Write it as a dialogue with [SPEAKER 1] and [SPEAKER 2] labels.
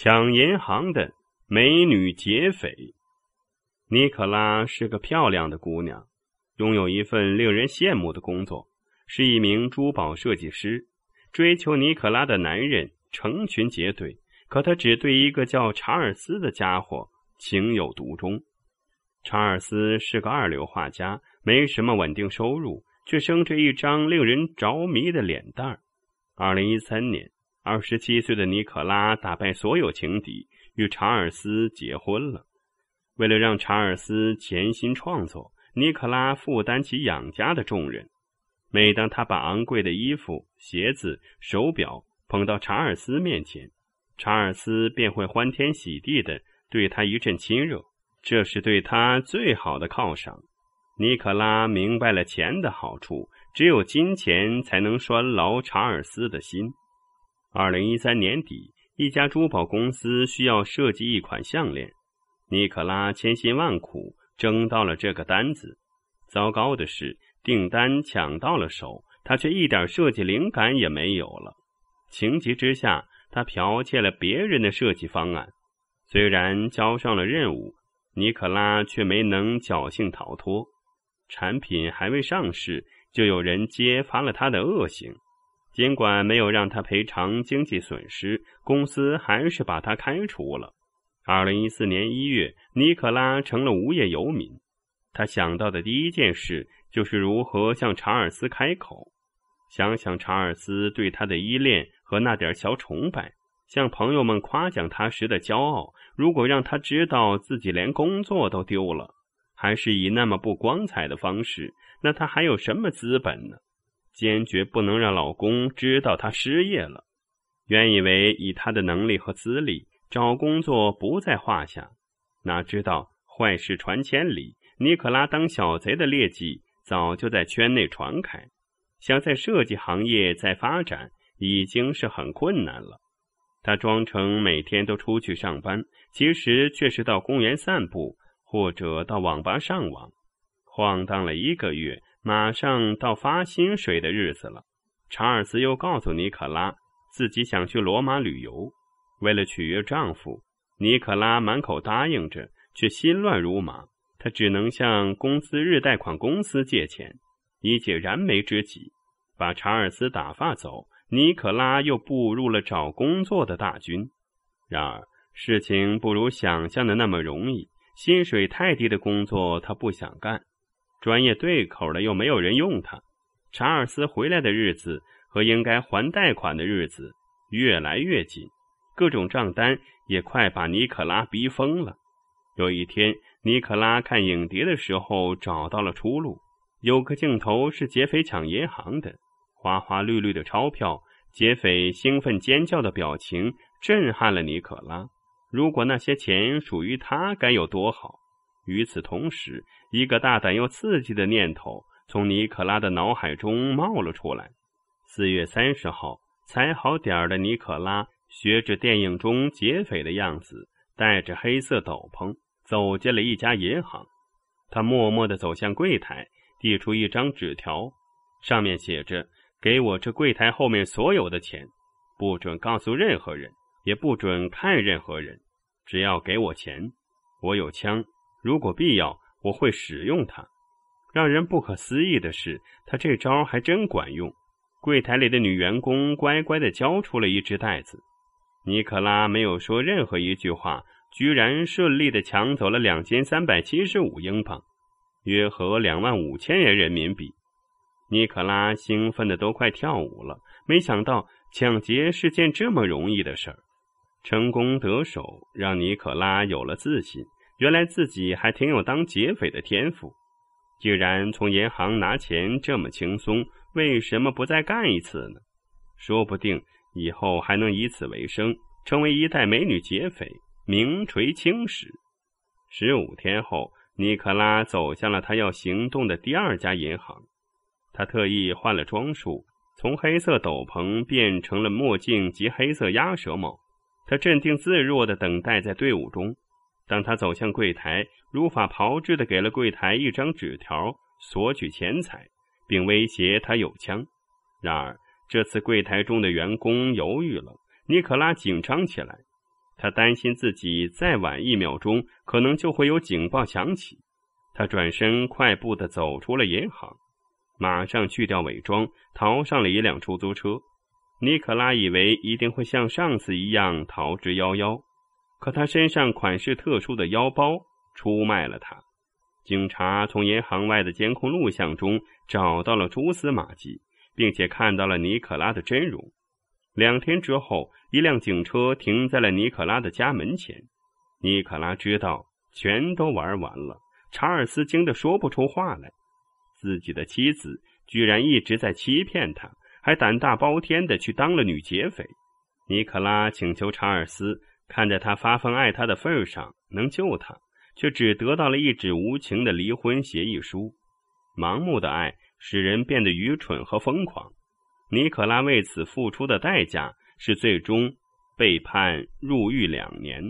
[SPEAKER 1] 抢银行的美女劫匪。尼可拉是个漂亮的姑娘，拥有一份令人羡慕的工作，是一名珠宝设计师。追求尼可拉的男人成群结队，可她只对一个叫查尔斯的家伙情有独钟。查尔斯是个二流画家，没什么稳定收入，却生着一张令人着迷的脸蛋儿。二零一三年，二十七岁的尼可拉打败所有情敌，与查尔斯结婚了。为了让查尔斯潜心创作，尼克拉负担起养家的重任。每当他把昂贵的衣服、鞋子、手表捧到查尔斯面前，查尔斯便会欢天喜地的对他一阵亲热，这是对他最好的犒赏。尼克拉明白了钱的好处，只有金钱才能拴牢查尔斯的心。二零一三年底，一家珠宝公司需要设计一款项链。尼可拉千辛万苦争到了这个单子，糟糕的是订单抢到了手，他却一点设计灵感也没有了。情急之下，他剽窃了别人的设计方案。虽然交上了任务，尼可拉却没能侥幸逃脱。产品还未上市，就有人揭发了他的恶行。尽管没有让他赔偿经济损失，公司还是把他开除了。二零一四年一月，尼可拉成了无业游民。他想到的第一件事就是如何向查尔斯开口。想想查尔斯对他的依恋和那点小崇拜，向朋友们夸奖他时的骄傲。如果让他知道自己连工作都丢了，还是以那么不光彩的方式，那他还有什么资本呢？坚决不能让老公知道他失业了。原以为以他的能力和资历。找工作不在话下，哪知道坏事传千里，尼可拉当小贼的劣迹早就在圈内传开。想在设计行业再发展，已经是很困难了。他装成每天都出去上班，其实却是到公园散步或者到网吧上网，晃荡了一个月，马上到发薪水的日子了。查尔斯又告诉尼可拉，自己想去罗马旅游。为了取悦丈夫，尼可拉满口答应着，却心乱如麻。她只能向公司日贷款公司借钱，以解燃眉之急。把查尔斯打发走，尼可拉又步入了找工作的大军。然而，事情不如想象的那么容易。薪水太低的工作他不想干，专业对口的又没有人用他。查尔斯回来的日子和应该还贷款的日子越来越近。各种账单也快把尼可拉逼疯了。有一天，尼可拉看影碟的时候找到了出路。有个镜头是劫匪抢银行的，花花绿绿的钞票，劫匪兴奋尖叫的表情震撼了尼可拉。如果那些钱属于他，该有多好！与此同时，一个大胆又刺激的念头从尼可拉的脑海中冒了出来。四月三十号，踩好点儿的尼可拉。学着电影中劫匪的样子，戴着黑色斗篷，走进了一家银行。他默默地走向柜台，递出一张纸条，上面写着：“给我这柜台后面所有的钱，不准告诉任何人，也不准看任何人。只要给我钱，我有枪，如果必要，我会使用它。”让人不可思议的是，他这招还真管用。柜台里的女员工乖乖地交出了一只袋子。尼克拉没有说任何一句话，居然顺利的抢走了两千三百七十五英镑，约合两万五千元人民币。尼克拉兴奋的都快跳舞了，没想到抢劫是件这么容易的事儿。成功得手，让尼可拉有了自信，原来自己还挺有当劫匪的天赋。既然从银行拿钱这么轻松，为什么不再干一次呢？说不定。以后还能以此为生，成为一代美女劫匪，名垂青史。十五天后，尼克拉走向了他要行动的第二家银行。他特意换了装束，从黑色斗篷变成了墨镜及黑色鸭舌帽。他镇定自若地等待在队伍中。当他走向柜台，如法炮制地给了柜台一张纸条，索取钱财，并威胁他有枪。然而，这次柜台中的员工犹豫了，尼可拉紧张起来。他担心自己再晚一秒钟，可能就会有警报响起。他转身快步的走出了银行，马上去掉伪装，逃上了一辆出租车。尼可拉以为一定会像上次一样逃之夭夭，可他身上款式特殊的腰包出卖了他。警察从银行外的监控录像中找到了蛛丝马迹，并且看到了尼可拉的真容。两天之后，一辆警车停在了尼可拉的家门前。尼可拉知道全都玩完了，查尔斯惊得说不出话来。自己的妻子居然一直在欺骗他。还胆大包天的去当了女劫匪，尼可拉请求查尔斯看在他发疯爱他的份上能救他，却只得到了一纸无情的离婚协议书。盲目的爱使人变得愚蠢和疯狂，尼可拉为此付出的代价是最终被判入狱两年。